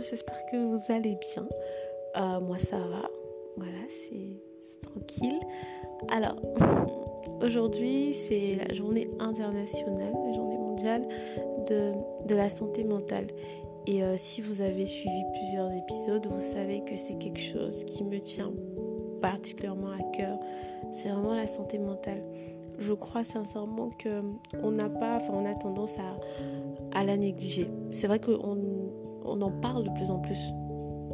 j'espère que vous allez bien. Euh, moi ça va, voilà, c'est tranquille. Alors, aujourd'hui c'est la journée internationale, la journée mondiale de, de la santé mentale. Et euh, si vous avez suivi plusieurs épisodes, vous savez que c'est quelque chose qui me tient particulièrement à cœur. C'est vraiment la santé mentale. Je crois sincèrement que on n'a pas, enfin on a tendance à, à la négliger. C'est vrai qu'on on en parle de plus en plus.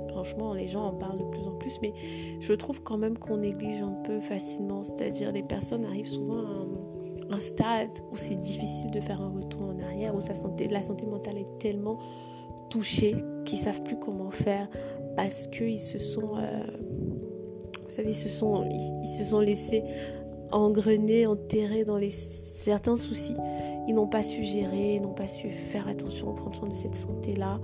Franchement, les gens en parlent de plus en plus, mais je trouve quand même qu'on néglige un peu facilement. C'est-à-dire, les personnes arrivent souvent à un, stade où c'est difficile de faire un retour en arrière, où sa santé, la santé mentale est tellement touchés qui savent plus comment faire parce qu'ils se sont, euh, ils se sont, laissés engrener, enterrer dans les certains soucis. Ils n'ont pas su gérer, ils n'ont pas su faire attention, prendre soin de cette santé-là,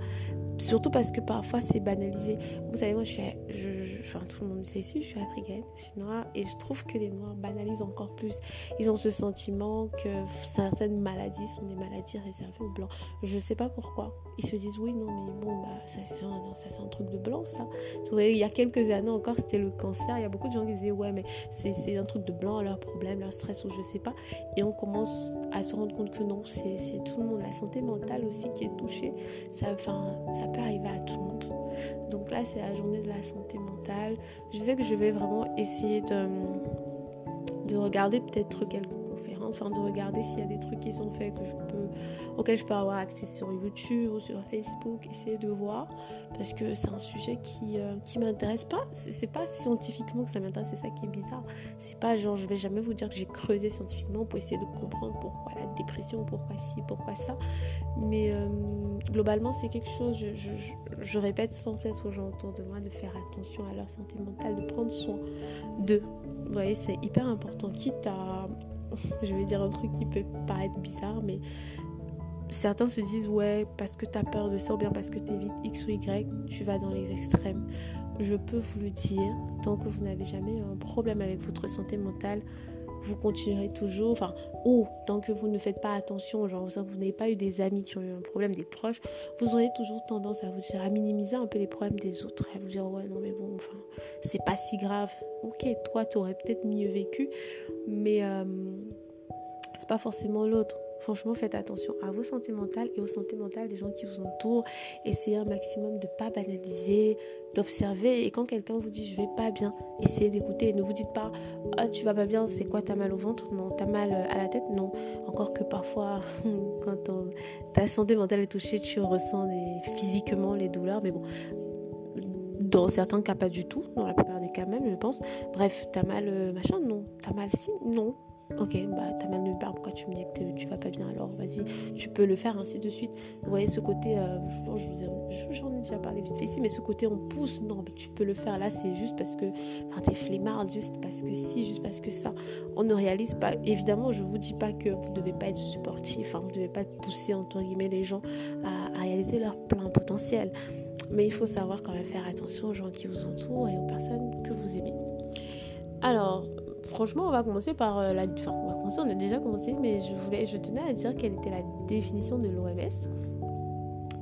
Surtout parce que parfois c'est banalisé. Vous savez, moi je suis, je, enfin tout le monde sait ici, je suis africaine, je suis noire et je trouve que les noirs banalisent encore plus. Ils ont ce sentiment que certaines maladies sont des maladies réservées aux blancs. Je sais pas pourquoi. Ils se disent oui, non, mais bon, bah, ça, c'est un truc de blanc, ça. Il y a quelques années encore, c'était le cancer. Il y a beaucoup de gens qui disaient ouais, mais c'est un truc de blanc, leur problème, leur stress ou je sais pas. Et on commence à se rendre compte que non, c'est tout le monde. La santé mentale aussi qui est touchée. Ça, ça arriver à tout le monde. Donc là, c'est la journée de la santé mentale. Je sais que je vais vraiment essayer de, de regarder peut-être quelques conférences, enfin de regarder s'il y a des trucs qui sont faits que je peux auquel je peux avoir accès sur YouTube ou sur Facebook, essayer de voir, parce que c'est un sujet qui, euh, qui m'intéresse pas. C'est pas scientifiquement que ça m'intéresse, c'est ça qui est bizarre. C'est pas genre, je vais jamais vous dire que j'ai creusé scientifiquement pour essayer de comprendre pourquoi la dépression, pourquoi ci, pourquoi ça. Mais euh, globalement, c'est quelque chose, je, je, répète sans cesse aux gens autour de moi de faire attention à leur santé mentale, de prendre soin d'eux. Vous voyez, c'est hyper important, quitte à je vais dire un truc qui peut paraître bizarre, mais certains se disent ouais parce que tu as peur de ça ou bien parce que tu évites X ou Y, tu vas dans les extrêmes. Je peux vous le dire, tant que vous n'avez jamais un problème avec votre santé mentale, vous continuerez toujours, enfin, ou tant que vous ne faites pas attention, genre vous n'avez pas eu des amis qui ont eu un problème, des proches, vous aurez toujours tendance à vous dire, à minimiser un peu les problèmes des autres, à vous dire, ouais, non, mais bon, enfin, c'est pas si grave. Ok, toi, tu aurais peut-être mieux vécu, mais euh, c'est pas forcément l'autre. Franchement, faites attention à vos santé mentales et aux santé mentales des gens qui vous entourent. Essayez un maximum de ne pas banaliser, d'observer. Et quand quelqu'un vous dit je vais pas bien, essayez d'écouter. Ne vous dites pas ah, tu vas pas bien, c'est quoi T'as mal au ventre? Non. T'as mal euh, à la tête? Non. Encore que parfois, quand ta santé mentale est touchée, tu ressens physiquement les douleurs. Mais bon, dans certains cas, pas du tout. Dans la plupart des cas même, je pense. Bref, t'as mal euh, machin? Non. T'as mal si? Non. Ok, bah t'as mal nulle part, pourquoi tu me dis que tu vas pas bien alors? Vas-y, tu peux le faire ainsi de suite. Vous voyez ce côté, euh, j'en ai déjà parlé vite fait ici, mais ce côté on pousse, non, mais tu peux le faire là, c'est juste parce que enfin, t'es flemmarde, juste parce que si, juste parce que ça. On ne réalise pas, évidemment, je vous dis pas que vous devez pas être supportif, hein, vous devez pas pousser entre guillemets les gens à réaliser leur plein potentiel. Mais il faut savoir quand même faire attention aux gens qui vous entourent et aux personnes que vous aimez. Alors, franchement, on va commencer par euh, la. Enfin, on a déjà commencé, mais je, voulais, je tenais à dire quelle était la définition de l'OMS.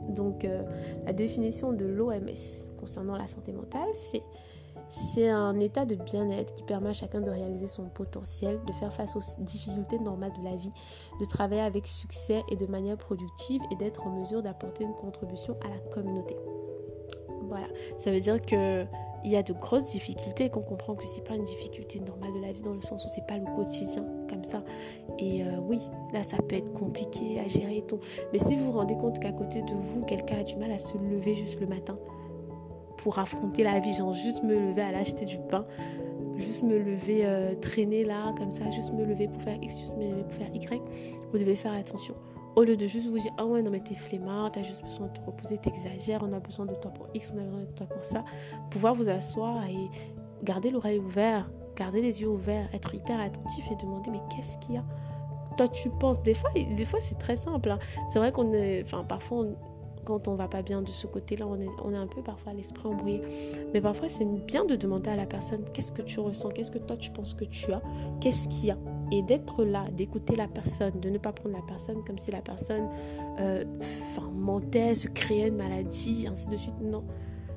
Donc, euh, la définition de l'OMS concernant la santé mentale, c'est c'est un état de bien-être qui permet à chacun de réaliser son potentiel, de faire face aux difficultés normales de la vie, de travailler avec succès et de manière productive et d'être en mesure d'apporter une contribution à la communauté. Voilà, ça veut dire que il y a de grosses difficultés qu'on comprend que c'est pas une difficulté normale de la vie dans le sens où c'est pas le quotidien comme ça. Et euh, oui, là ça peut être compliqué à gérer et tout. Mais si vous vous rendez compte qu'à côté de vous, quelqu'un a du mal à se lever juste le matin pour affronter la vie, genre juste me lever à l'acheter du pain, juste me lever, euh, traîner là comme ça, juste me lever pour faire X, juste me pour faire Y, vous devez faire attention. Au lieu de juste vous dire, ah ouais, non, mais t'es flemmard, t'as juste besoin de te reposer, t'exagères, on a besoin de toi pour X, on a besoin de toi pour ça. Pouvoir vous asseoir et garder l'oreille ouverte, garder les yeux ouverts, être hyper attentif et demander, mais qu'est-ce qu'il y a? Toi, tu penses, des fois, des fois c'est très simple. Hein. C'est vrai qu'on est, enfin, parfois, quand on va pas bien de ce côté-là, on est, un peu parfois l'esprit embrouillé. Mais parfois, c'est bien de demander à la personne qu'est-ce que tu ressens, qu'est-ce que toi tu penses que tu as, qu'est-ce qu'il y a? Et d'être là, d'écouter la personne, de ne pas prendre la personne comme si la personne euh, mentait, se créait une maladie, ainsi de suite. Non.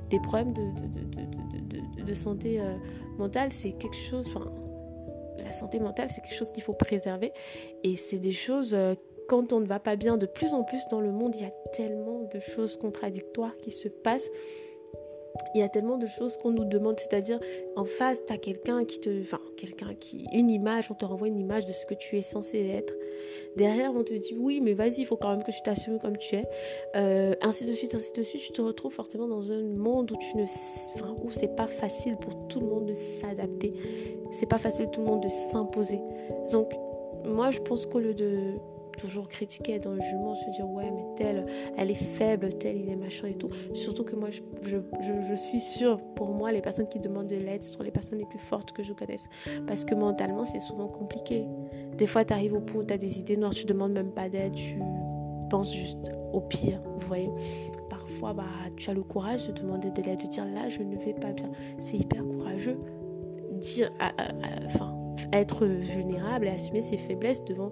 Des problèmes de, de, de, de santé euh, mentale, c'est quelque chose. La santé mentale, c'est quelque chose qu'il faut préserver. Et c'est des choses euh, quand on ne va pas bien, de plus en plus dans le monde, il y a tellement de choses contradictoires qui se passent. Il y a tellement de choses qu'on nous demande, c'est-à-dire en face, tu as quelqu'un qui te. Enfin, quelqu'un qui. Une image, on te renvoie une image de ce que tu es censé être. Derrière, on te dit oui, mais vas-y, il faut quand même que tu t'assumes comme tu es. Euh, ainsi de suite, ainsi de suite. Tu te retrouves forcément dans un monde où tu ne. Enfin, où c'est pas facile pour tout le monde de s'adapter. C'est pas facile tout le monde de s'imposer. Donc, moi, je pense qu'au lieu de toujours critiquer dans le jugement, se dire ouais mais telle, elle est faible, telle, il est machin et tout. Surtout que moi je, je, je, suis sûre, pour moi, les personnes qui demandent de l'aide sont les personnes les plus fortes que je connaisse. Parce que mentalement, c'est souvent compliqué. Des fois, tu arrives au point où tu as des idées noires, tu demandes même pas d'aide, tu penses juste au pire, vous voyez. Parfois, bah, tu as le courage de demander de l'aide, de dire là, je ne vais pas bien. C'est hyper courageux. Dire, enfin, être vulnérable et assumer ses faiblesses devant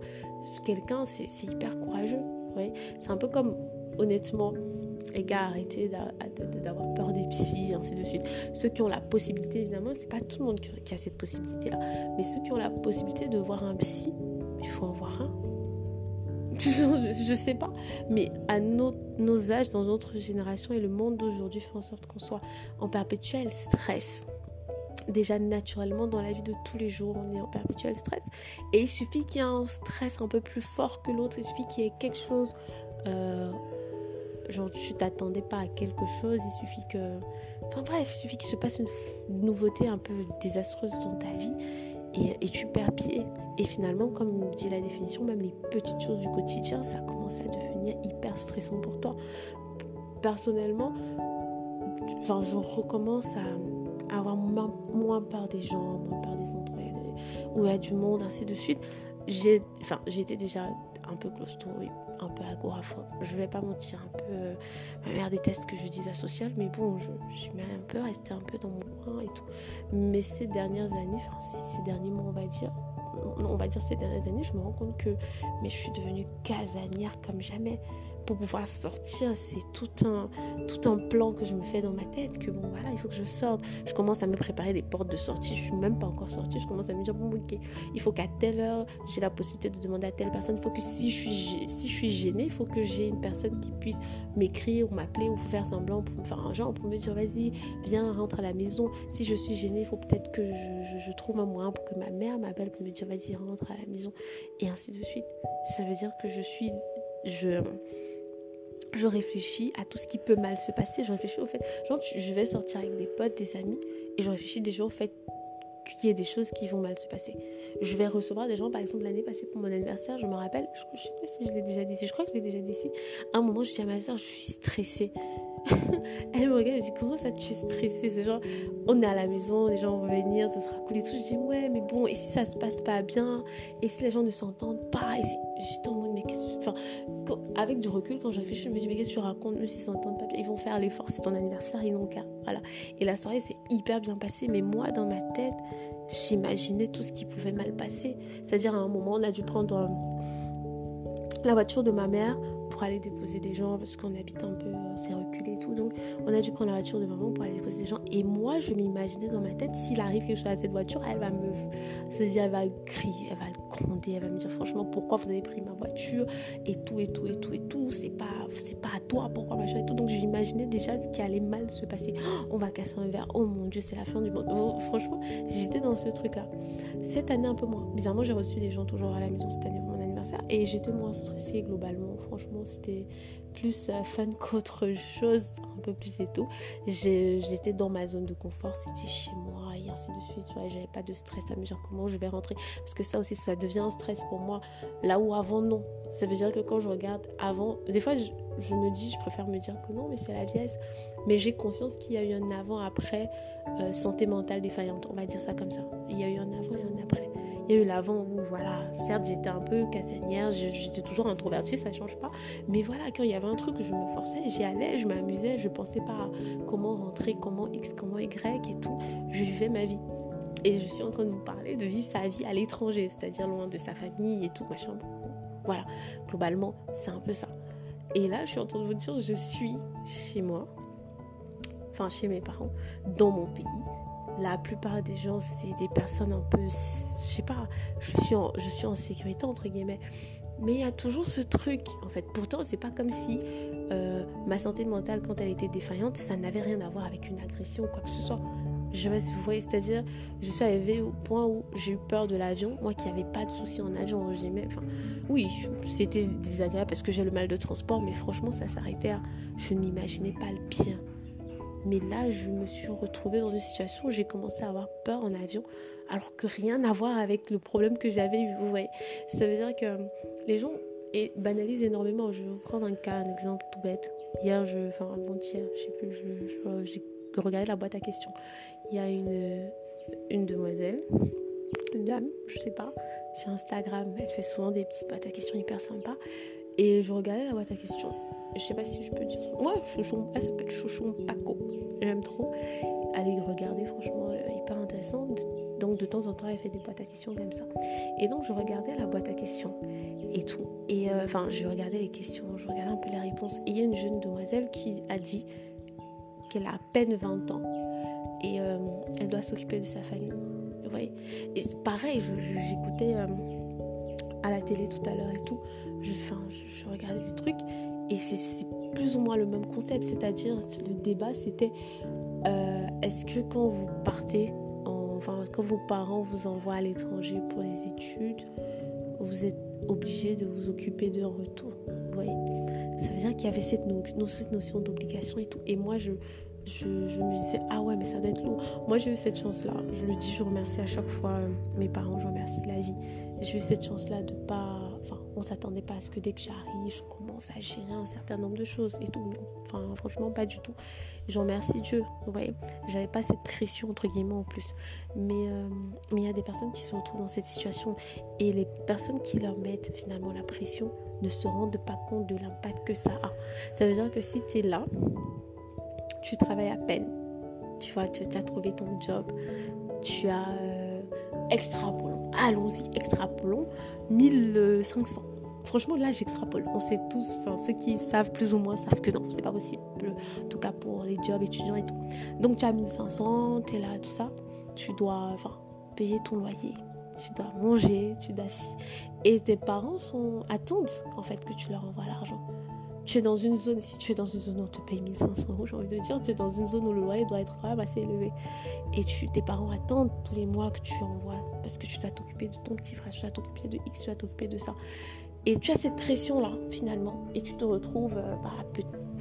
quelqu'un, c'est hyper courageux. Ouais. C'est un peu comme, honnêtement, les gars, arrêtez d'avoir peur des psys, ainsi de suite. Ceux qui ont la possibilité, évidemment, c'est pas tout le monde qui a cette possibilité-là, mais ceux qui ont la possibilité de voir un psy, il faut en voir un. je, je sais pas, mais à nos, nos âges, dans notre génération et le monde d'aujourd'hui fait en sorte qu'on soit en perpétuel stress déjà naturellement dans la vie de tous les jours, on est en perpétuel stress. Et il suffit qu'il y ait un stress un peu plus fort que l'autre, il suffit qu'il y ait quelque chose, euh, genre tu t'attendais pas à quelque chose, il suffit que... Enfin bref, il suffit qu'il se passe une nouveauté un peu désastreuse dans ta vie et, tu perds pied. Et finalement, comme dit la définition, même les petites choses du quotidien, ça commence à devenir hyper stressant pour toi. Personnellement, enfin, je recommence à avoir moins, peur des gens, moins peur des endroits où il y a du monde, ainsi de suite. J'ai, enfin, j'étais déjà un peu claustro, un peu agoraphobe. Je vais pas mentir, un peu. Euh, ma mère déteste que je dise asocial, mais bon, je, suis un peu restée un peu dans mon coin et tout. Mais ces dernières années, enfin, ces derniers mois, on va dire, on va dire ces dernières années, je me rends compte que mais je suis devenue casanière comme jamais pour pouvoir sortir, c'est tout un, tout un plan que je me fais dans ma tête, que bon voilà, il faut que je sorte. Je commence à me préparer des portes de sortie, je suis même pas encore sortie, je commence à me dire, bon ok, il faut qu'à telle heure, j'ai la possibilité de demander à telle personne, il faut que si je suis, si je suis gênée, il faut que j'ai une personne qui puisse m'écrire ou m'appeler ou faire semblant pour me faire un genre, pour me dire, vas-y, viens, rentre à la maison. Si je suis gênée, il faut peut-être que je, je trouve un moyen pour que ma mère m'appelle pour me dire, vas-y, rentre à la maison, et ainsi de suite. Ça veut dire que je suis... Je, je réfléchis à tout ce qui peut mal se passer. Je réfléchis au fait, genre, je vais sortir avec des potes, des amis, et je réfléchis déjà au fait qu'il y ait des choses qui vont mal se passer. Je vais recevoir des gens, par exemple, l'année passée pour mon anniversaire, je me rappelle, je, ne sais pas si je l'ai déjà dit je crois que je l'ai déjà dit ici. À un moment, je dis à ma soeur, je suis stressée. Elle me regarde et me dit comment ça tu es stressée C'est genre on est à la maison, les gens vont venir, ça sera cool et tout. Je dis ouais mais bon et si ça se passe pas bien? Et si les gens ne s'entendent pas? Et si... J'étais en mode mais qu'est-ce que... Enfin avec du recul quand je réfléchis je me dis mais qu'est-ce que tu racontes? Même s'ils s'entendent pas bien, ils vont faire l'effort, c'est ton anniversaire, ils n'ont qu'à. Voilà. Et la soirée s'est hyper bien passée mais moi dans ma tête j'imaginais tout ce qui pouvait mal passer. C'est-à-dire à un moment on a dû prendre euh, la voiture de ma mère pour aller déposer des gens parce qu'on habite un peu, c'est reculé et tout. Donc, on a dû prendre la voiture de maman pour aller déposer des gens. Et moi, je m'imaginais dans ma tête, s'il arrive quelque chose à cette voiture, elle va me. Se dire, elle va crier, elle va gronder, elle va me dire, franchement, pourquoi vous avez pris ma voiture Et tout, et tout, et tout, et tout. C'est pas, c'est pas à toi, pourquoi machin et tout. Donc, j'imaginais déjà ce qui allait mal se passer. on va casser un verre. Oh mon Dieu, c'est la fin du monde. Oh, franchement, j'étais dans ce truc-là. Cette année, un peu moins. Bizarrement, j'ai reçu des gens toujours à la maison cette année et j'étais moins stressée globalement. Franchement, c'était plus euh, fun qu'autre chose, un peu plus et tout. J'étais dans ma zone de confort, c'était chez moi et ainsi de suite. Ouais, J'avais pas de stress à me dire comment je vais rentrer. Parce que ça aussi, ça devient un stress pour moi. Là où avant, non. Ça veut dire que quand je regarde avant, des fois, je, me dis, je préfère me dire que non, mais c'est la vieillesse. Mais j'ai conscience qu'il y a eu un avant-après euh, santé mentale défaillante. On va dire ça comme ça. Il y a eu un avant et un après. L'avant où, voilà, certes, j'étais un peu casanière, j'étais toujours introvertie, ça change pas. Mais voilà, quand il y avait un truc, je me forçais, j'y allais, je m'amusais, je pensais pas comment rentrer, comment X, comment Y et tout. Je vivais ma vie. Et je suis en train de vous parler de vivre sa vie à l'étranger, c'est-à-dire loin de sa famille et tout, machin. Voilà, globalement, c'est un peu ça. Et là, je suis en train de vous dire, je suis chez moi, enfin chez mes parents, dans mon pays. La plupart des gens, c'est des personnes un peu, je sais pas, je suis en, je suis en sécurité entre guillemets. Mais il y a toujours ce truc, en fait. Pourtant, c'est pas comme si euh, ma santé mentale, quand elle était défaillante, ça n'avait rien à voir avec une agression ou quoi que ce soit. Je si vous voyez, c'est-à-dire, je suis arrivée au point où j'ai eu peur de l'avion. Moi qui n'avais pas de soucis en avion. Enfin, oui, c'était désagréable parce que j'ai le mal de transport, mais franchement, ça s'arrêtait. Je ne m'imaginais pas le pire. Mais là, je me suis retrouvée dans une situation où j'ai commencé à avoir peur en avion, alors que rien à voir avec le problème que j'avais eu. Vous voyez, ça veut dire que les gens banalisent énormément. Je vais vous prendre un cas, un exemple tout bête. Hier, je, enfin avant-hier, je sais plus, j'ai regardé la boîte à questions il y a une, une demoiselle, une dame, je sais pas, sur Instagram. Elle fait souvent des petites boîtes à questions hyper sympas. Et je regardais la boîte à questions. Je sais pas si je peux dire ça. Ouais, Chouchon, elle s'appelle Chouchon Paco. J'aime trop. Allez regarder, franchement, euh, hyper intéressant. Donc de temps en temps, elle fait des boîtes à questions comme ça. Et donc je regardais la boîte à questions et tout. Et euh, enfin, je regardais les questions, je regardais un peu les réponses. Et il y a une jeune demoiselle qui a dit qu'elle a à peine 20 ans et euh, elle doit s'occuper de sa famille. Vous voyez? Et pareil, j'écoutais euh, à la télé tout à l'heure et tout, je, je, regardais des trucs et c'est plus ou moins le même concept, c'est-à-dire le débat c'était euh, est-ce que quand vous partez, enfin quand vos parents vous envoient à l'étranger pour les études, vous êtes obligé de vous occuper d'eux en retour? Vous voyez Ça veut dire qu'il y avait cette, notion d'obligation et tout. Et moi, je, je, me disais, ah ouais, mais ça doit être lourd. Moi, j'ai eu cette chance-là. Je le dis, je remercie à chaque fois euh, mes parents, je remercie la vie. J'ai eu cette chance-là de pas. Enfin, on s'attendait pas à ce que dès que j'arrive, je commence à gérer un certain nombre de choses et tout. Enfin, franchement, pas du tout. Je remercie Dieu. Vous voyez, j'avais pas cette pression, entre guillemets, en plus. Mais euh, il y a des personnes qui se retrouvent dans cette situation et les personnes qui leur mettent finalement la pression ne se rendent pas compte de l'impact que ça a. Ça veut dire que si tu es là, tu travailles à peine. Tu vois, tu, as trouvé ton job. Tu as euh, extrapolons. Allons-y, extrapolons. 1500. Franchement, là, j'extrapole. On sait tous, enfin, ceux qui savent plus ou moins savent que non, c'est pas possible. En tout cas, pour les jobs étudiants et tout. Donc, tu as 1500, tu es là, tout ça. Tu dois payer ton loyer. Tu dois manger, tu dois. Et tes parents attendent, en fait, que tu leur envoies l'argent tu es dans une zone, si tu es dans une zone où on te paye 1500 euros, j'ai envie de dire, tu es dans une zone où le loyer doit être quand même assez élevé. Et tes parents attendent tous les mois que tu envoies parce que tu dois t'occuper de ton petit frère, tu dois t'occuper de X, tu dois t'occuper de ça. Et tu as cette pression-là, finalement. Et tu te retrouves euh, bah,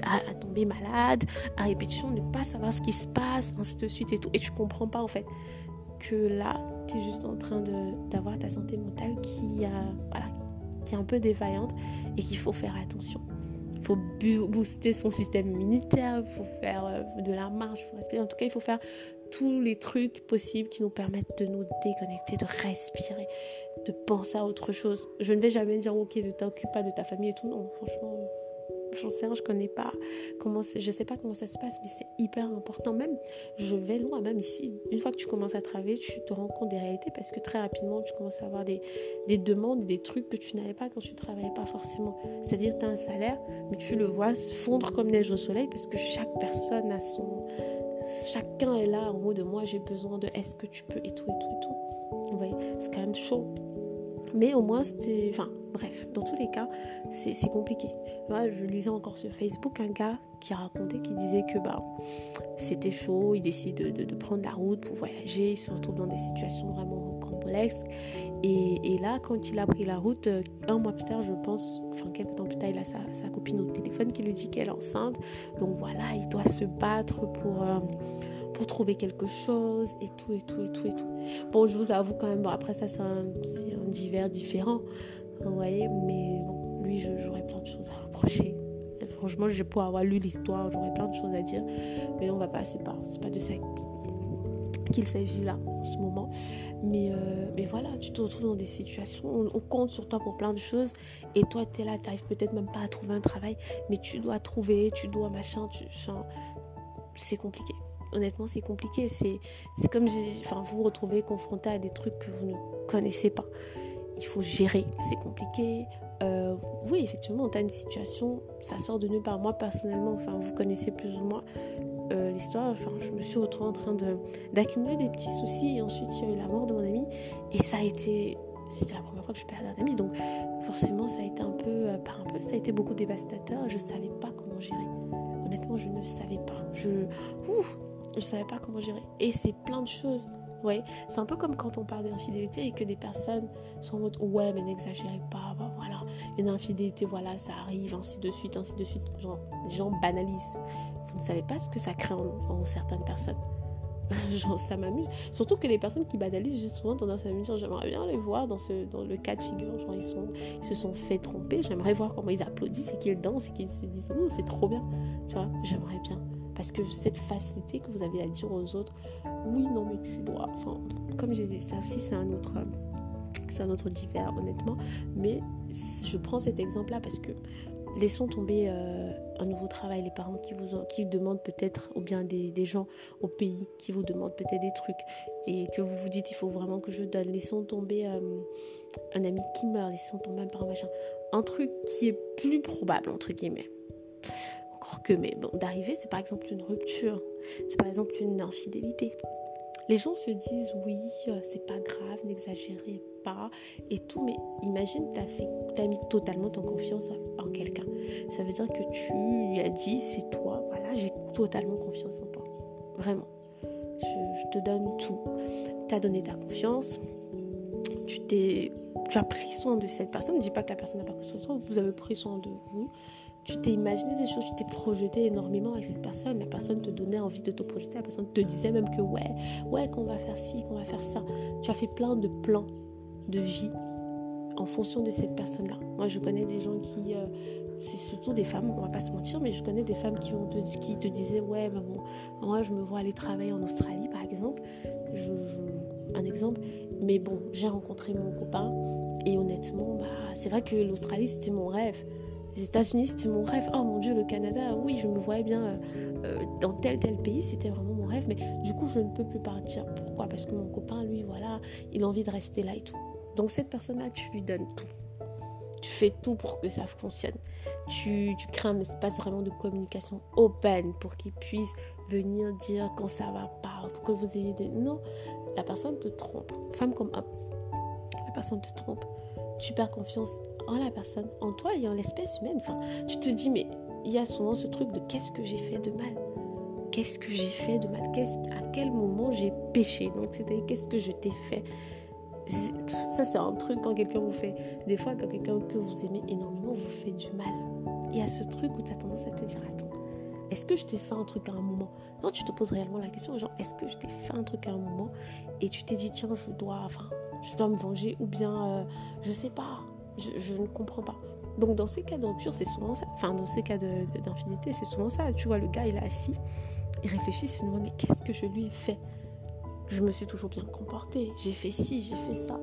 à, tomber malade, à répétition, ne pas savoir ce qui se passe, ainsi de suite et tout. Et tu comprends pas, en fait, que là, tu es juste en train d'avoir ta santé mentale qui est un peu défaillante et qu'il faut faire attention il faut booster son système immunitaire, il faut faire euh, de la marche, faut respirer. En tout cas, il faut faire tous les trucs possibles qui nous permettent de nous déconnecter, de respirer, de penser à autre chose. Je ne vais jamais dire, ok, ne t'occupe pas de ta famille et tout. Non, franchement, j'en sais rien, je connais pas comment je sais pas comment ça se passe, mais c'est hyper important. Même, je vais loin, même ici. Une fois que tu commences à travailler, tu te rends compte des réalités parce que très rapidement, tu commences à avoir des, des demandes, des trucs que tu n'avais pas quand tu travaillais pas forcément. C'est-à-dire, tu as un salaire, mais tu le vois fondre comme neige au soleil parce que chaque personne a son. Chacun est là en haut de moi, j'ai besoin de est-ce que tu peux et tout et tout et tout. Vous voyez, c'est quand même chaud. Mais au moins, c'était. Enfin, bref, dans tous les cas, c'est compliqué. Moi, je lisais encore sur Facebook un gars qui racontait, qui disait que bah, c'était chaud, il décide de, prendre la route pour voyager, il se retrouve dans des situations vraiment complexes. Et, et, là, quand il a pris la route, euh, un mois plus tard, je pense, enfin quelques temps plus tard, il a sa, sa copine au téléphone qui lui dit qu'elle est enceinte. Donc voilà, il doit se battre pour. Euh, pour trouver quelque chose et tout, et tout, et tout, et tout. Bon, je vous avoue quand même, bon, après ça, c'est un, un, divers différent, vous voyez, mais bon, lui, j'aurais plein de choses à reprocher. franchement, je pour avoir lu l'histoire, j'aurais plein de choses à dire, mais on va passer par, c'est pas de ça qu'il s'agit là en ce moment. Mais, euh, mais voilà, tu te retrouves dans des situations, on, compte sur toi pour plein de choses et toi tu es là, tu peut-être même pas à trouver un travail, mais tu dois trouver, tu dois machin, tu, c'est compliqué. Honnêtement, c'est compliqué. C'est comme enfin, vous vous retrouvez confronté à des trucs que vous ne connaissez pas. Il faut gérer, c'est compliqué. Euh, oui, effectivement, tu as une situation, ça sort de nulle part. Moi, personnellement, enfin, vous connaissez plus ou moins euh, l'histoire. Enfin, je me suis retrouvée en train d'accumuler des petits soucis et ensuite il y a eu la mort de mon ami et ça a été, c'était la première fois que je perdais un ami, donc forcément ça a été un peu, euh, par un peu, ça a été beaucoup dévastateur. Je savais pas comment gérer. Honnêtement, je ne savais pas. Je, ouf, je savais pas comment gérer. Et c'est plein de choses Ouais, c'est un peu comme quand on parle d'infidélité et que des personnes sont en mode ouais, mais n'exagérez pas, bah, voilà, une infidélité, voilà, ça arrive, ainsi de suite, ainsi de suite. Genre, les gens banalisent. Vous ne savez pas ce que ça crée en, certaines personnes. Genre, ça m'amuse. Surtout que les personnes qui banalisent, j'ai souvent tendance à me dire j'aimerais bien les voir dans, ce, dans le cas de figure. Genre, ils se sont fait tromper. J'aimerais voir comment ils applaudissent et qu'ils dansent et qu'ils se disent oh, c'est trop bien. Tu vois, j'aimerais bien. Parce que cette facilité que vous avez à dire aux autres, oui, non, mais tu dois. Enfin, comme je disais, ça aussi, c'est un autre. C'est un autre divers, honnêtement. Mais je prends cet exemple-là parce que laissons tomber euh, un nouveau travail, les parents qui vous qui demandent peut-être, ou bien des, gens au pays qui vous demandent peut-être des trucs et que vous vous dites il faut vraiment que je donne. Laissons tomber euh, un ami qui meurt, laissons tomber un parent machin. Un truc qui est plus probable, entre guillemets que, d'arriver, c'est par exemple une rupture, c'est par exemple une infidélité. Les gens se disent oui, euh, c'est pas grave, n'exagérez pas et tout, mais imagine, tu as, mis totalement ton confiance en quelqu'un. Ça veut dire que tu lui as dit c'est toi, voilà, j'ai totalement confiance en toi. Vraiment. Je, te donne tout. Tu as donné ta confiance, tu, t'es, tu as pris soin de cette personne. Ne dis pas que la personne n'a pas pris soin de toi, vous avez pris soin de vous tu t'es imaginé des choses, tu t'es projeté énormément avec cette personne. La personne te donnait envie de te projeter, la personne te disait même que ouais, ouais, qu'on va faire ci, qu'on va faire ça. Tu as fait plein de plans de vie en fonction de cette personne-là. Moi, je connais des gens qui, euh, c'est surtout des femmes, on va pas se mentir, mais je connais des femmes qui, te, qui te disaient ouais, ben bon, moi je me vois aller travailler en Australie, par exemple. un exemple. Mais bon, j'ai rencontré mon copain et honnêtement, bah, c'est vrai que l'Australie c'était mon rêve. Les États-Unis, c'était mon rêve. Oh mon Dieu, le Canada, oui, je me voyais bien euh, euh, dans tel tel pays, c'était vraiment mon rêve. Mais du coup, je ne peux plus partir. Pourquoi? Parce que mon copain, lui, voilà, il a envie de rester là et tout. Donc cette personne-là, tu lui donnes tout. Tu fais tout pour que ça fonctionne. Tu, tu crées un espace vraiment de communication open pour qu'il puisse venir dire quand ça va pas, pour que vous ayez des... Non, la personne te trompe. Femme comme homme. La personne te trompe. Tu perds confiance en la personne, en toi et en l'espèce humaine. Enfin, tu te dis, mais il y a souvent ce truc de qu'est-ce que j'ai fait de mal? Qu'est-ce que j'ai fait de mal? À quel moment j'ai péché? Donc, c'était qu'est-ce que je t'ai fait? Ça, c'est un truc quand quelqu'un vous fait. Des fois, quand quelqu'un que vous aimez énormément vous fait du mal. Il y a ce truc où tu as tendance à te dire, attends, est-ce que je t'ai fait un truc à un moment? Non, tu te poses réellement la question, genre, est-ce que je t'ai fait un truc à un moment? Et tu t'es dit, tiens, je dois, enfin, je dois me venger ou bien, euh, je sais pas, je, ne comprends pas. Donc dans ces cas de c'est souvent ça. Enfin, dans ces cas d'infinité, c'est souvent ça. Tu vois, le gars, il est assis, il réfléchit, il se demande, mais qu'est-ce que je lui ai fait? Je me suis toujours bien comportée, j'ai fait ci, j'ai fait ça.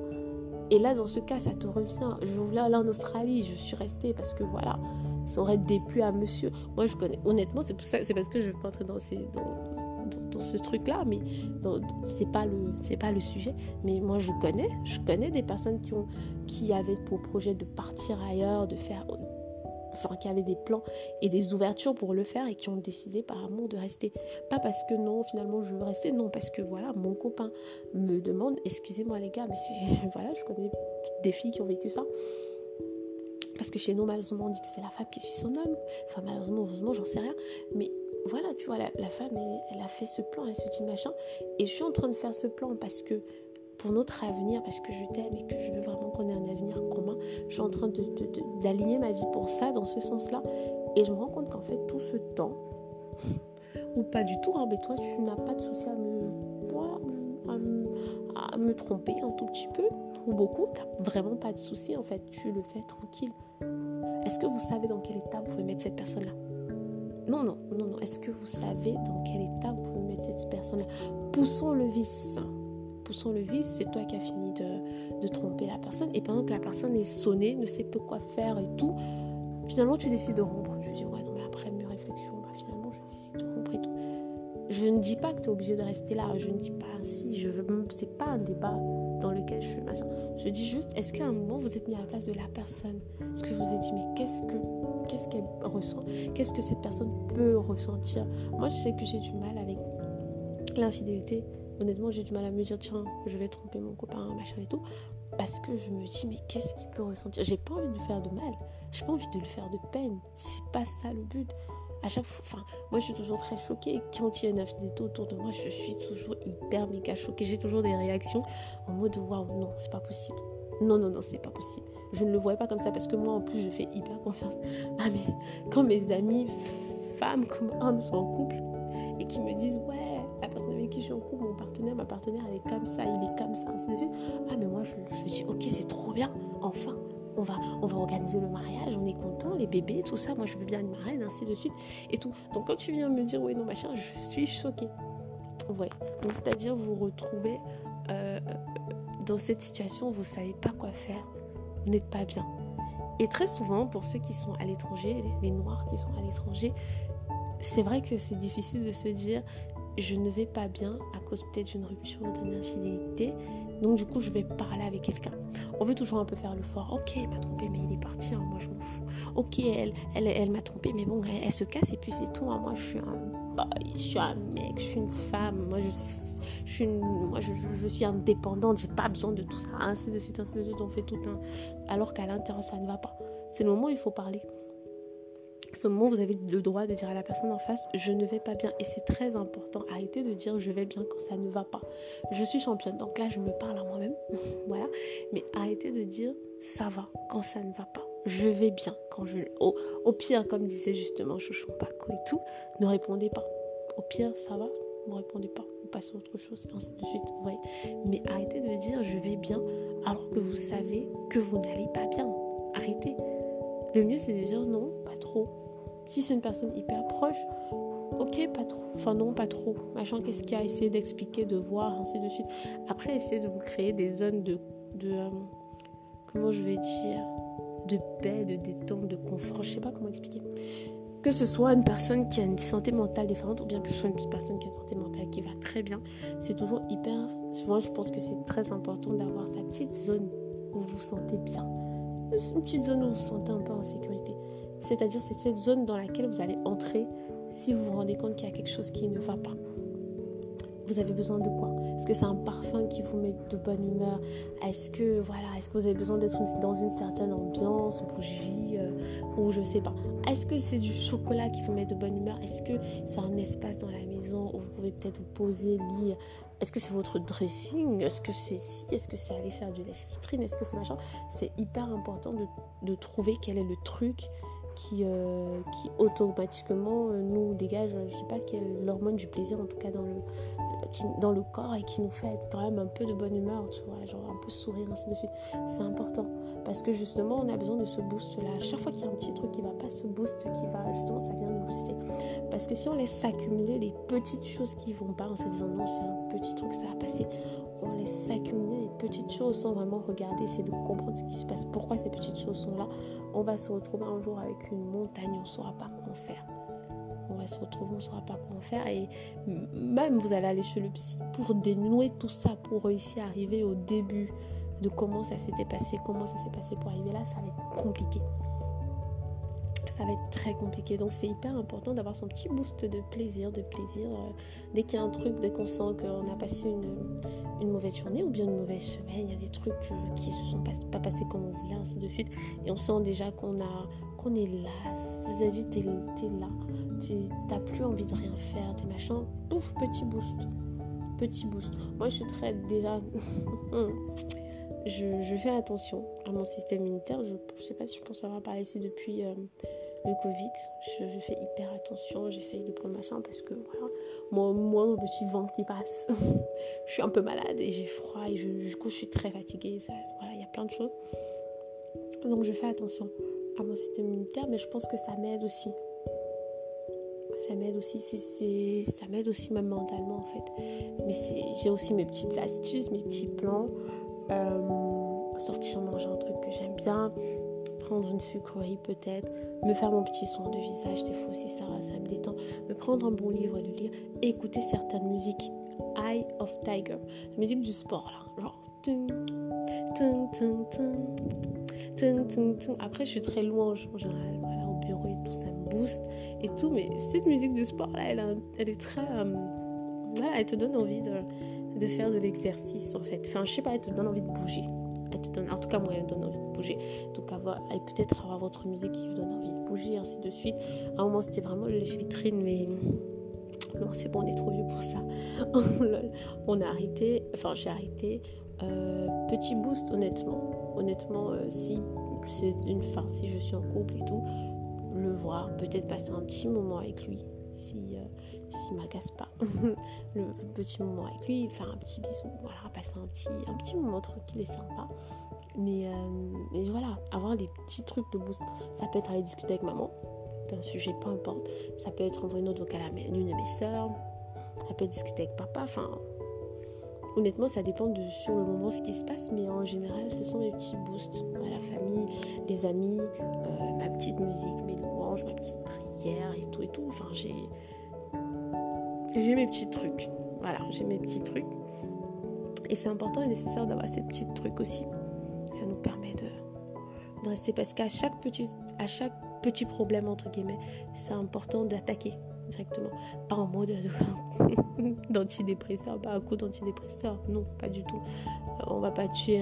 Et là, dans ce cas, ça te revient. Je voulais aller en Australie, je suis restée parce que voilà, ça aurait déplu à monsieur. Moi, je connais, honnêtement, c'est c'est parce que je ne vais pas entrer dans ces, ce truc-là, mais c'est pas le c'est pas le sujet. Mais moi, je connais, je connais des personnes qui ont qui avaient pour projet de partir ailleurs, de faire enfin qui avaient des plans et des ouvertures pour le faire et qui ont décidé par amour de rester. Pas parce que non, finalement je veux rester, non, parce que voilà, mon copain me demande, excusez-moi les gars, mais voilà, je connais des filles qui ont vécu ça. Parce que chez nous, malheureusement, on dit que c'est la femme qui suit son homme. Enfin, malheureusement, heureusement, j'en sais rien. Mais voilà, tu vois, la, femme, elle, a fait ce plan, elle se dit machin. Et je suis en train de faire ce plan parce que pour notre avenir, parce que je t'aime et que je veux vraiment qu'on ait un avenir commun, je suis en train d'aligner ma vie pour ça, dans ce sens-là. Et je me rends compte qu'en fait, tout ce temps, ou pas du tout, hein, mais toi, tu n'as pas de souci à me, à, me, tromper un tout petit peu, ou beaucoup. Tu n'as vraiment pas de souci, en fait. Tu le fais tranquille. Est-ce que vous savez dans quel état vous pouvez mettre cette personne-là? Non, non, non, non. Est-ce que vous savez dans quel état vous pouvez mettre cette personne-là? Poussons le vice. Poussons le vice, c'est toi qui as fini de, de, tromper la personne. Et pendant que la personne est sonnée, ne sait pas quoi faire et tout, finalement tu décides de rompre. Je dis, ouais, non, mais après mes réflexions, bah, finalement je décide de rompre et tout. Je ne dis pas que tu es obligé de rester là. Je ne dis pas ainsi. Je veux, c'est pas un débat dans lequel je suis machin. Je dis juste, est-ce qu'à un moment vous êtes mis à la place de la personne? Est-ce que vous vous êtes dit, mais qu'est-ce que qu'est-ce qu'elle ressent? Qu'est-ce que cette personne peut ressentir? Moi, je sais que j'ai du mal avec l'infidélité. Honnêtement, j'ai du mal à me dire, tiens, je vais tromper mon copain, machin et tout. Parce que je me dis, mais qu'est-ce qu'il peut ressentir? J'ai pas envie de lui faire de mal. J'ai pas envie de lui faire de peine. C'est pas ça le but à chaque fois, enfin, moi je suis toujours très choquée. Quand il y a une infidélité autour de moi, je suis toujours hyper méga choquée. J'ai toujours des réactions en mode waouh, non, c'est pas possible. Non, non, non, c'est pas possible. Je ne le voyais pas comme ça parce que moi en plus je fais hyper confiance. Ah, mais quand mes amis, femmes comme hommes, sont en couple et qui me disent ouais, la personne avec qui je suis en couple, mon partenaire, ma partenaire, elle est comme ça, il est comme ça, de suite. Ah, mais moi je, je dis ok, c'est trop bien, enfin on va, on va organiser le mariage, on est content, les bébés, tout ça, moi je veux bien une marraine, ainsi de suite, et tout. Donc quand tu viens me dire, oui, non, machin, je suis choquée. Ouais, donc c'est-à-dire vous retrouvez euh, dans cette situation, vous savez pas quoi faire, vous n'êtes pas bien. Et très souvent, pour ceux qui sont à l'étranger, les noirs qui sont à l'étranger, c'est vrai que c'est difficile de se dire, je ne vais pas bien à cause peut-être d'une rupture, d'une infidélité, donc du coup, je vais parler avec quelqu'un. On veut toujours un peu faire le fort. Ok, il m'a trompé, mais il est parti. Hein, moi, je m'en fous. Ok, elle, m'a trompé, mais bon, elle, se casse et puis c'est tout. Hein. Moi, je suis un je suis un mec, je suis une femme. Moi, je suis je je, j'ai pas besoin de tout ça, ainsi de suite, ainsi de suite, on fait tout un. Alors qu'à l'intérieur, ça ne va pas. C'est le moment où il faut parler ce moment, vous avez le droit de dire à la personne en face, je ne vais pas bien. Et c'est très important. Arrêtez de dire, je vais bien quand ça ne va pas. Je suis championne. Donc là, je me parle à moi-même. voilà. Mais arrêtez de dire, ça va quand ça ne va pas. Je vais bien quand je... Au, pire, comme disait justement Chouchou Paco et tout, ne répondez pas. Au pire, ça va, ne répondez pas. On passe à autre chose, ainsi de suite. Ouais. Mais arrêtez de dire, je vais bien, alors que vous savez que vous n'allez pas bien. Arrêtez. Le mieux, c'est de dire non, pas trop si c'est une personne hyper proche, ok, pas trop. Enfin, non, pas trop. Machin, qu'est-ce qu'il y a? Essayer d'expliquer, de voir, ainsi de suite. Après, essayez de vous créer des zones de. de euh, comment je vais dire? De paix, de détente, de confort. Je sais pas comment expliquer. Que ce soit une personne qui a une santé mentale différente ou bien que ce soit une personne qui a une santé mentale qui va très bien, c'est toujours hyper. Souvent, je pense que c'est très important d'avoir sa petite zone où vous vous sentez bien. Une petite zone où vous vous sentez un peu en sécurité. C'est-à-dire c'est cette zone dans laquelle vous allez entrer si vous vous rendez compte qu'il y a quelque chose qui ne va pas. Vous avez besoin de quoi? Est-ce que c'est un parfum qui vous met de bonne humeur? Est-ce que voilà, est-ce que vous avez besoin d'être dans une certaine ambiance, bougie euh, ou je sais pas. Est-ce que c'est du chocolat qui vous met de bonne humeur? Est-ce que c'est un espace dans la maison où vous pouvez peut-être vous poser, lire? Est-ce que c'est votre dressing? Est-ce que c'est si Est-ce que c'est aller faire du lèche-vitrine? Est-ce que c'est machin? C'est hyper important de, de trouver quel est le truc qui, euh, qui automatiquement euh, nous dégage, je sais pas quelle hormone du plaisir, en tout cas dans le, dans le corps et qui nous fait être quand même un peu de bonne humeur, tu vois, genre un peu sourire, ainsi de suite. C'est important parce que justement, on a besoin de ce boost-là. Chaque fois qu'il y a un petit truc qui va pas, ce boost qui va, justement, ça vient nous booster. Parce que si on laisse s'accumuler les petites choses qui vont pas en se disant non, c'est un petit truc, ça va passer, on laisse s'accumuler les petites choses sans vraiment regarder, essayer de comprendre ce qui se passe, pourquoi ces petites choses sont là, on va se retrouver un jour avec une montagne, on ne saura pas quoi faire. On va se retrouver, on ne saura pas quoi faire. Et même vous allez aller chez le psy pour dénouer tout ça, pour réussir à arriver au début de comment ça s'était passé, comment ça s'est passé pour arriver là, ça va être compliqué ça va être très compliqué. Donc c'est hyper important d'avoir son petit boost de plaisir, de plaisir. Euh, dès qu'il y a un truc, dès qu'on sent qu'on a passé une, mauvaise journée ou bien une mauvaise semaine, il y a des trucs euh, qui se sont pas, pas passés comme on voulait, ainsi de suite. Et on sent déjà qu'on a qu'on est là. C'est-à-dire t'es es là. T'as plus envie de rien faire, t'es machin. Pouf, petit boost. Petit boost. Moi je suis très déjà... Je, je, fais attention à mon système immunitaire. Je ne sais pas si je pense avoir parlé ici depuis euh, le Covid. Je, fais hyper attention, j'essaye de prendre machin parce que voilà, moi, moindre petit vent qui passe, je suis un peu malade et j'ai froid et je, du coup je suis très fatiguée. Voilà, il y a plein de choses. Donc je fais attention à mon système immunitaire, mais je pense que ça m'aide aussi. ça m'aide aussi. C'est, ça m'aide aussi même mentalement en fait. Mais c'est, j'ai aussi mes petites astuces, mes petits plans. Euh, sortir manger un truc que j'aime bien, prendre une sucrerie peut-être, me faire mon petit soin de visage, des fois aussi ça, ça me détend, me prendre un bon livre, le lire, écouter certaines musiques. Eye of Tiger, la musique du sport là, genre. Après, je suis très loin en général, voilà, au bureau et tout, ça me booste et tout, mais cette musique du sport là, elle, elle est très. Euh, voilà, elle te donne envie de, de faire de l'exercice en fait. Enfin, je sais pas, elle te donne envie de bouger en tout cas moi elle me donne envie de bouger. Donc avoir et peut-être avoir votre musique qui vous donne envie de bouger ainsi de suite. À un moment c'était vraiment le vitrine mais non c'est bon on est trop vieux pour ça. On a arrêté enfin j'ai arrêté euh, petit boost honnêtement. Honnêtement euh, si c'est une fin si je suis en couple et tout le voir peut-être passer un petit moment avec lui si euh, s'il m'agace pas. Le petit moment avec lui faire un petit bisou voilà passer un petit un petit moment tranquille et sympa mais, euh, mais voilà, avoir des petits trucs de boost. Ça peut être aller discuter avec maman d'un sujet, peu importe. Ça peut être envoyer une autre vocale à l'une de mes soeurs. Ça peut être discuter avec papa. Enfin, honnêtement, ça dépend de sur le moment ce qui se passe. Mais en général, ce sont des petits boosts. La famille, les amis, euh, ma petite musique, mes louanges, ma petite prière et tout et tout. Enfin, j'ai. J'ai mes petits trucs. Voilà, j'ai mes petits trucs. Et c'est important et nécessaire d'avoir ces petits trucs aussi ça nous permet de, rester parce qu'à chaque petit à chaque petit problème entre guillemets c'est important d'attaquer directement. Pas en mode d'antidépresseur. Pas un coup d'antidépresseur non pas du tout. Euh, on va pas tuer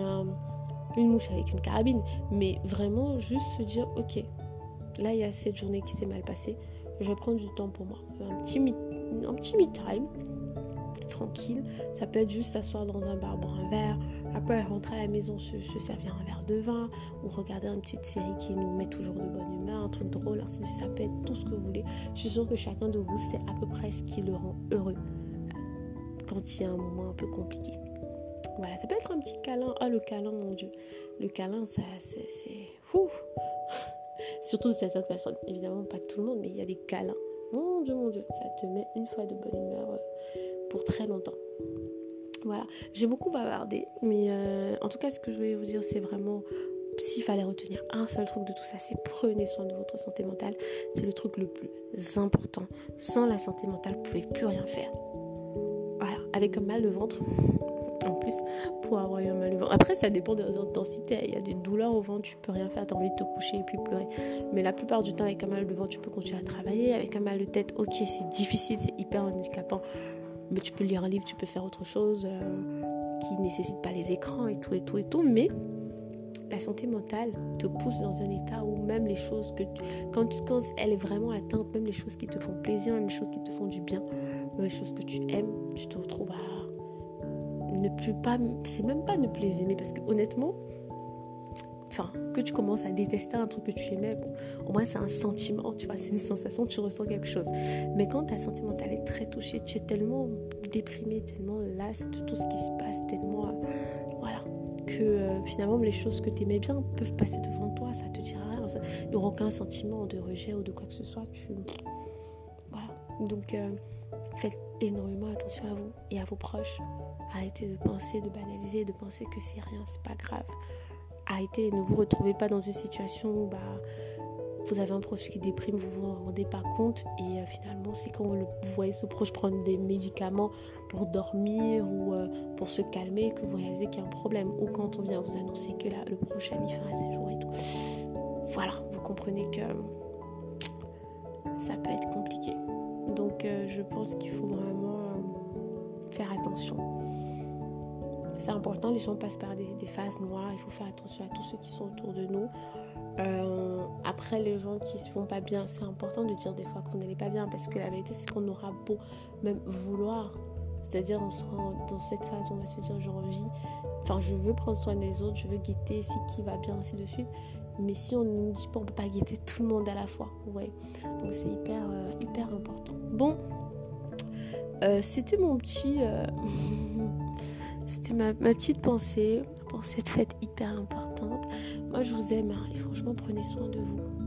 une mouche avec une carabine mais vraiment juste se dire ok là il y a cette journée qui s'est mal passée. Je vais prendre du temps pour moi. Un petit un petit me time tranquille. Ça peut être juste s'asseoir dans un bar boire un verre après, rentrer à la maison, se, servir un verre de vin ou regarder une petite série qui nous met toujours de bonne humeur, un truc drôle, ça peut être tout ce que vous voulez. Je suis sûre que chacun de vous sait à peu près ce qui le rend heureux quand il y a un moment un peu compliqué. Voilà, ça peut être un petit câlin. Ah, le câlin, mon Dieu. Le câlin, ça, c'est. Fou Surtout de certaines personnes. Évidemment, pas tout le monde, mais il y a des câlins. Mon Dieu, mon Dieu, ça te met une fois de bonne humeur euh, pour très longtemps. Voilà, j'ai beaucoup bavardé, mais euh, en tout cas, ce que je voulais vous dire, c'est vraiment s'il fallait retenir un seul truc de tout ça, c'est prenez soin de votre santé mentale. C'est le truc le plus important. Sans la santé mentale, vous pouvez plus rien faire. Voilà, avec un mal de ventre. En plus, pour avoir un mal de ventre. Après, ça dépend des intensités. Il y a des douleurs au ventre, tu peux rien faire, tu as envie de te coucher et puis pleurer. Mais la plupart du temps, avec un mal de ventre, tu peux continuer à travailler. Avec un mal de tête, ok, c'est difficile, c'est hyper handicapant mais tu peux lire un livre, tu peux faire autre chose euh, qui nécessite pas les écrans et tout et tout et tout. Mais la santé mentale te pousse dans un état où même les choses que quand, quand elle est vraiment atteinte, même les choses qui te font plaisir, même les choses qui te font du bien, même les choses que tu aimes, tu te retrouves à ne plus pas, c'est même pas ne plus aimer parce que honnêtement, que tu commences à détester un truc que tu aimais, au moins c'est un sentiment, tu vois, c'est une sensation, tu ressens quelque chose. Mais quand ta santé mentale est très touchée, tu es tellement déprimé, tellement lasse de tout ce qui se passe, tellement, voilà, que euh, finalement les choses que tu aimais bien peuvent passer devant toi, ça te dira rien, il n'y aura aucun sentiment de rejet ou de quoi que ce soit, tu... Voilà, donc euh, faites énormément attention à vous et à vos proches. Arrêtez de penser, de banaliser, de penser que c'est rien, c'est pas grave arrêtez, ne vous retrouvez pas dans une situation où bah, vous avez un proche qui déprime, vous vous en rendez pas compte et euh, finalement c'est quand vous, voyez ce proche prendre des médicaments pour dormir ou euh, pour se calmer que vous réalisez qu'il y a un problème ou quand on vient vous annoncer que le proche a mis fin à ses jours et tout. Voilà, vous comprenez que ça peut être compliqué. Donc euh, je pense qu'il faut vraiment faire attention c'est important, les gens passent par des, phases noires, il faut faire attention à tous ceux qui sont autour de nous. Euh, après, les gens qui se font pas bien, c'est important de dire des fois qu'on n'est pas bien parce que la vérité, c'est qu'on aura beau même vouloir, c'est-à-dire on sera dans cette phase où on va se dire j'ai envie, enfin je veux prendre soin des autres, je veux guetter ce qui va bien, ainsi de suite. Mais si on ne dit pas, on peut pas guetter tout le monde à la fois. Ouais. Donc c'est hyper, euh, hyper important. Bon, euh, c'était mon petit. C'était ma, petite pensée pour cette fête hyper importante. Moi, je vous aime hein, et franchement, prenez soin de vous.